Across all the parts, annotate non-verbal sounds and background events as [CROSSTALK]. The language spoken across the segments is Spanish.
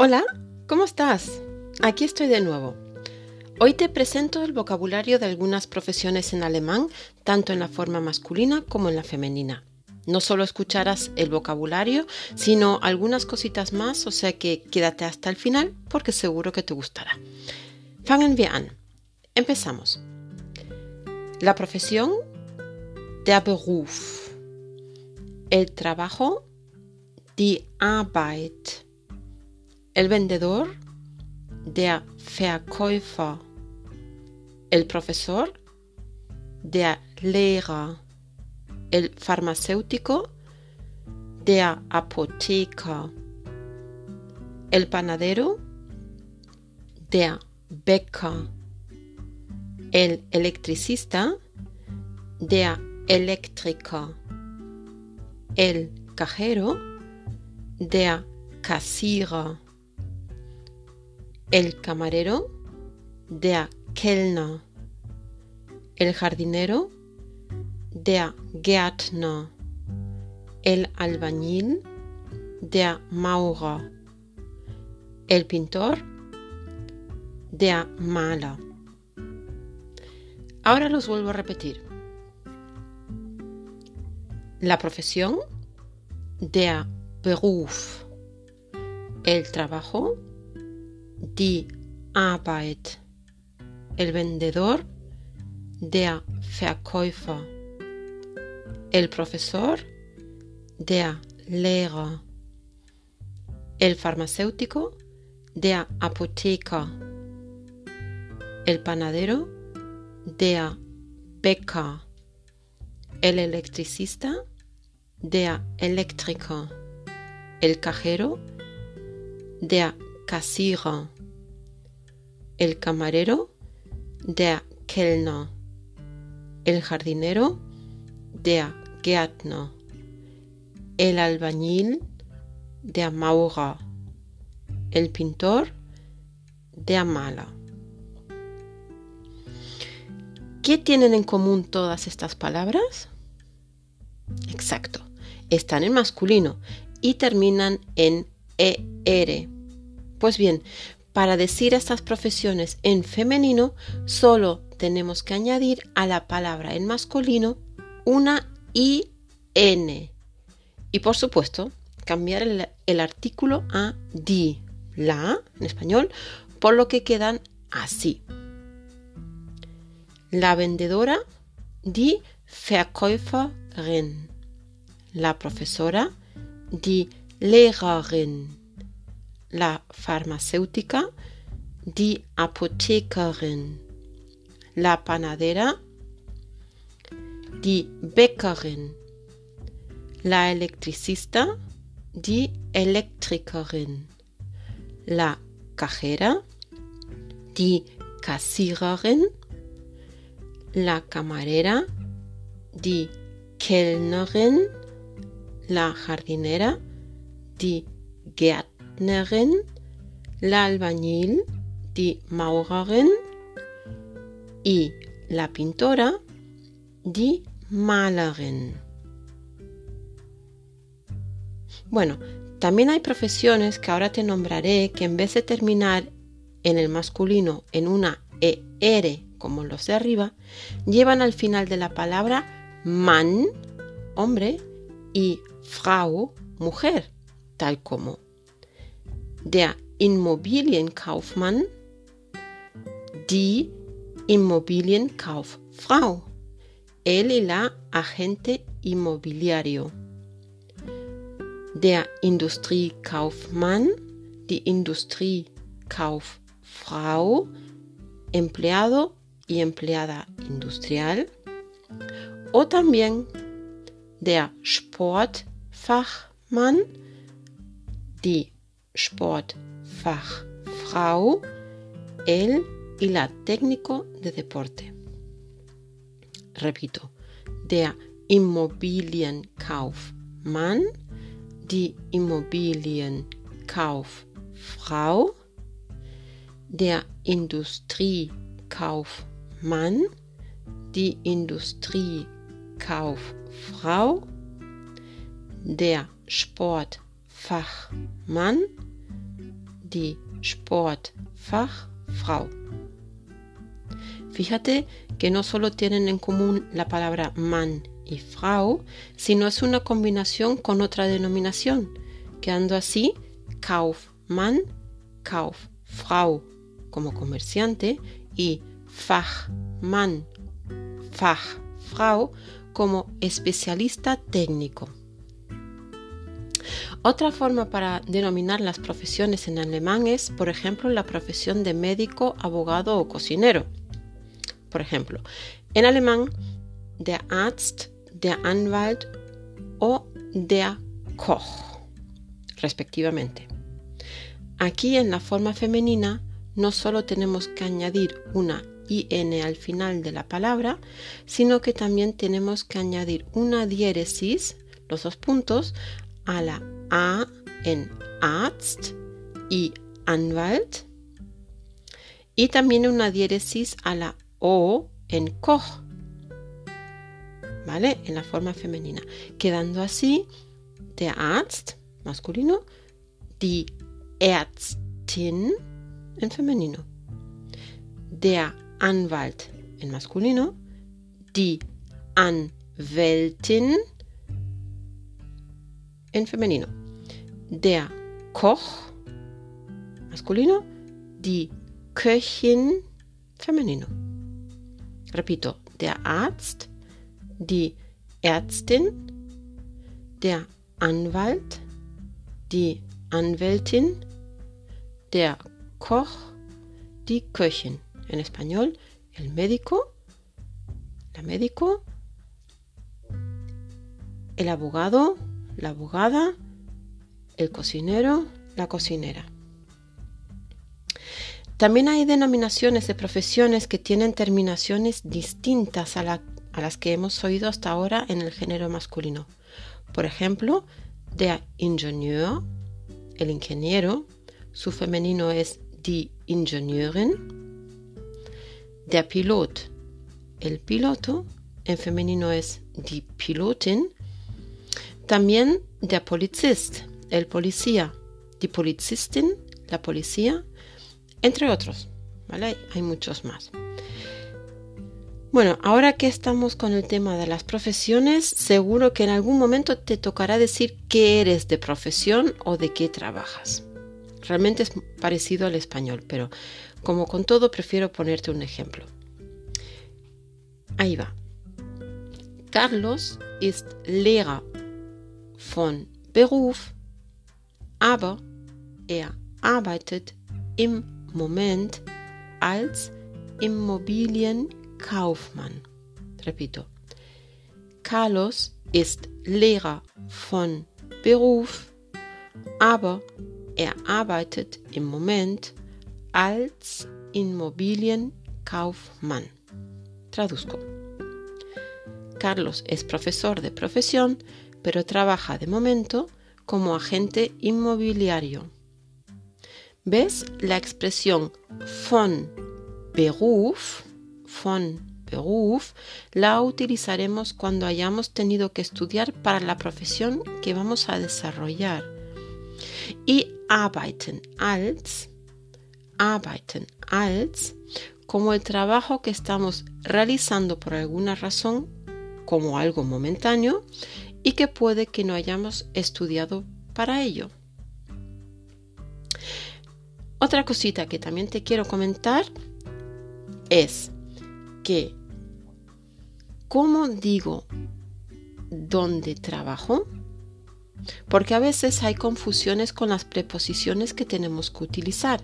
Hola, ¿cómo estás? Aquí estoy de nuevo. Hoy te presento el vocabulario de algunas profesiones en alemán, tanto en la forma masculina como en la femenina. No solo escucharás el vocabulario, sino algunas cositas más, o sea que quédate hasta el final porque seguro que te gustará. Fangen wir an. Empezamos. La profesión, der Beruf. El trabajo, die Arbeit. El vendedor, der Verkäufer. El profesor, der Lehrer. El farmacéutico, der Apotheker. El panadero, der Bäcker. El electricista, der Elektriker. El cajero, der Kassierer. El camarero, der Kellner. El jardinero, der Gärtner. El albañil, der Maurer. El pintor, der Maler. Ahora los vuelvo a repetir. La profesión, der Beruf. El trabajo, die Arbeit. El vendedor, der Verkäufer. El profesor, der Lehrer. El farmacéutico, der Apotheker. El panadero, der Bäcker. El electricista, der Elektriker. El cajero, der El camarero, der Kellner. El jardinero, der Gärtner. El albañil, der Maurer. El pintor, der Maler. ¿Qué tienen en común todas estas palabras? Exacto, están en masculino y terminan en ER. Pues bien, para decir estas profesiones en femenino, solo tenemos que añadir a la palabra en masculino una IN. Y por supuesto, cambiar el, el artículo a di, la en español, por lo que quedan así. La vendedora, die Verkäuferin. La profesora, die Lehrerin. La farmacéutica, die Apothekerin. La panadera, die Bäckerin. La electricista, die Elektrikerin. La cajera, die Kassiererin. La camarera, die Kellnerin. La jardinera, die Gärtnerin. La albañil, die Maurerin. Y la pintora, die Malerin. Bueno, también hay profesiones que ahora te nombraré que en vez de terminar en el masculino en una ER como los de arriba, llevan al final de la palabra Mann, hombre, y Frau, mujer, tal como der Immobilienkaufmann, die Immobilienkauffrau, él y la agente inmobiliario. Der Industriekaufmann, die Industriekauffrau, empleado y empleada industrial. O también der Sportfachmann, die Sportfachfrau, él y la técnico de deporte. Repito, der Immobilienkaufmann, die Immobilienkauffrau, der Industriekaufmann, die Industriekauffrau, der Sportfachmann, die Sportfachfrau. Fíjate que no solo tienen en común la palabra man y Frau, sino es una combinación con otra denominación, quedando así Kaufmann, Kauffrau como comerciante y Fachmann, Fachfrau como especialista técnico. Otra forma para denominar las profesiones en alemán es, por ejemplo, la profesión de médico, abogado o cocinero. Por ejemplo, en alemán, der Arzt, der Anwalt o der Koch, respectivamente. Aquí en la forma femenina no solo tenemos que añadir una IN al final de la palabra, sino que también tenemos que añadir una diéresis, los dos puntos, a la A en Arzt y Anwalt, y también una diéresis a la O en Koch, ¿vale? En la forma femenina, quedando así der Arzt, masculino, die Ärztin en femenino, der Anwalt en masculino, die Anwältin en femenino, der Koch masculino, die Köchin femenino. Repito, der Arzt, die Ärztin, der Anwalt, die Anwältin, der Koch, die Köchin. En español, el médico, la médico, el abogado, la abogada, el cocinero, la cocinera. También hay denominaciones de profesiones que tienen terminaciones distintas a, las que hemos oído hasta ahora en el género masculino. Por ejemplo, der Ingenieur, el ingeniero, su femenino es die Ingenieurin. Der Pilot, el piloto, en femenino es die Pilotin. También der Polizist, el policía, die Polizistin, la policía, entre otros. Hay muchos más. Bueno, ahora que estamos con el tema de las profesiones, seguro que en algún momento te tocará decir qué eres de profesión o de qué trabajas. Realmente es parecido al español, pero como con todo prefiero ponerte un ejemplo. Ahí va. Carlos ist Lehrer von Beruf, aber er arbeitet im Moment als Immobilienkaufmann. Repito. Carlos ist Lehrer von Beruf, aber Er arbeitet im Moment als Immobilienkaufmann. Traduzco. Carlos es profesor de profesión, pero trabaja de momento como agente inmobiliario. ¿Ves? La expresión von Beruf, von Beruf, la utilizaremos cuando hayamos tenido que estudiar para la profesión que vamos a desarrollar. Y arbeiten als, arbeiten als, como el trabajo que estamos realizando por alguna razón, como algo momentáneo, y que puede que no hayamos estudiado para ello. Otra cosita que también te quiero comentar es que, ¿cómo digo dónde trabajo? porque a veces hay confusiones con las preposiciones que tenemos que utilizar.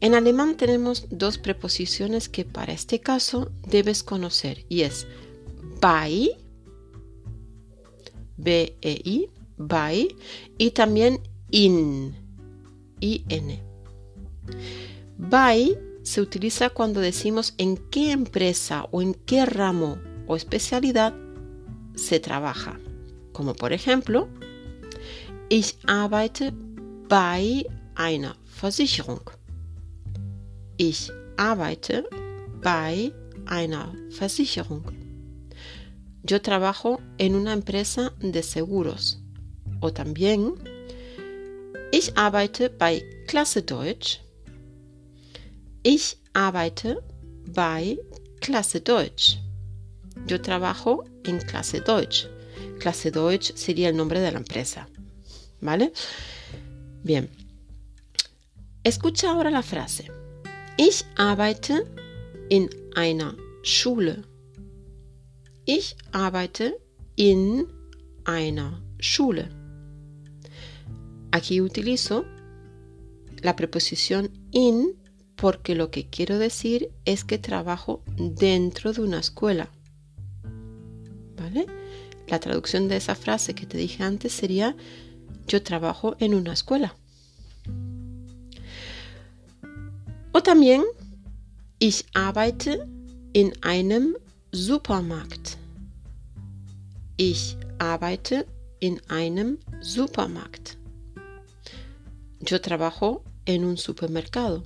En alemán tenemos dos preposiciones que para este caso debes conocer y es bei, B-E-I, bei, y también in, I-N. Bei se utiliza cuando decimos en qué empresa o en qué ramo o especialidad se trabaja, como por ejemplo, Ich arbeite bei einer Versicherung. Ich arbeite bei einer Versicherung. Yo trabajo en una empresa de seguros. O también, ich arbeite bei Klasse Deutsch. Ich arbeite bei Klasse Deutsch. Yo trabajo en Clase Deutsch. Clase Deutsch sería el nombre de la empresa. ¿Vale? Bien. Escucha ahora la frase. Ich arbeite in einer Schule. Ich arbeite in einer Schule. Aquí utilizo la preposición in porque lo que quiero decir es que trabajo dentro de una escuela. ¿Vale? La traducción de esa frase que te dije antes sería yo trabajo en una escuela. O también ich arbeite in einem Supermarkt. Ich arbeite in einem Supermarkt. Yo trabajo en un supermercado.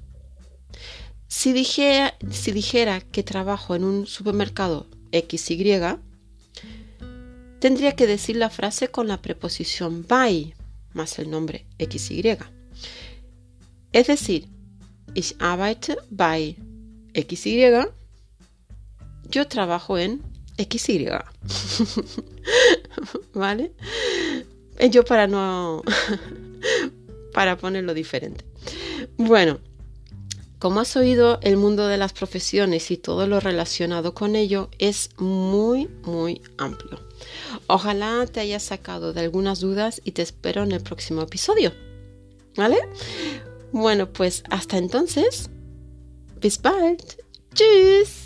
Si dijera, que trabajo en un supermercado XY, tendría que decir la frase con la preposición by más el nombre XY. Es decir, ich arbeite bei XY. Yo trabajo en XY. [LAUGHS] ¿Vale? Yo para no... [LAUGHS] para ponerlo diferente. Bueno, como has oído, el mundo de las profesiones y todo lo relacionado con ello es muy, muy amplio. Ojalá te haya sacado de algunas dudas y te espero en el próximo episodio. ¿Vale? Bueno, pues hasta entonces. Bis bald. Tschüss.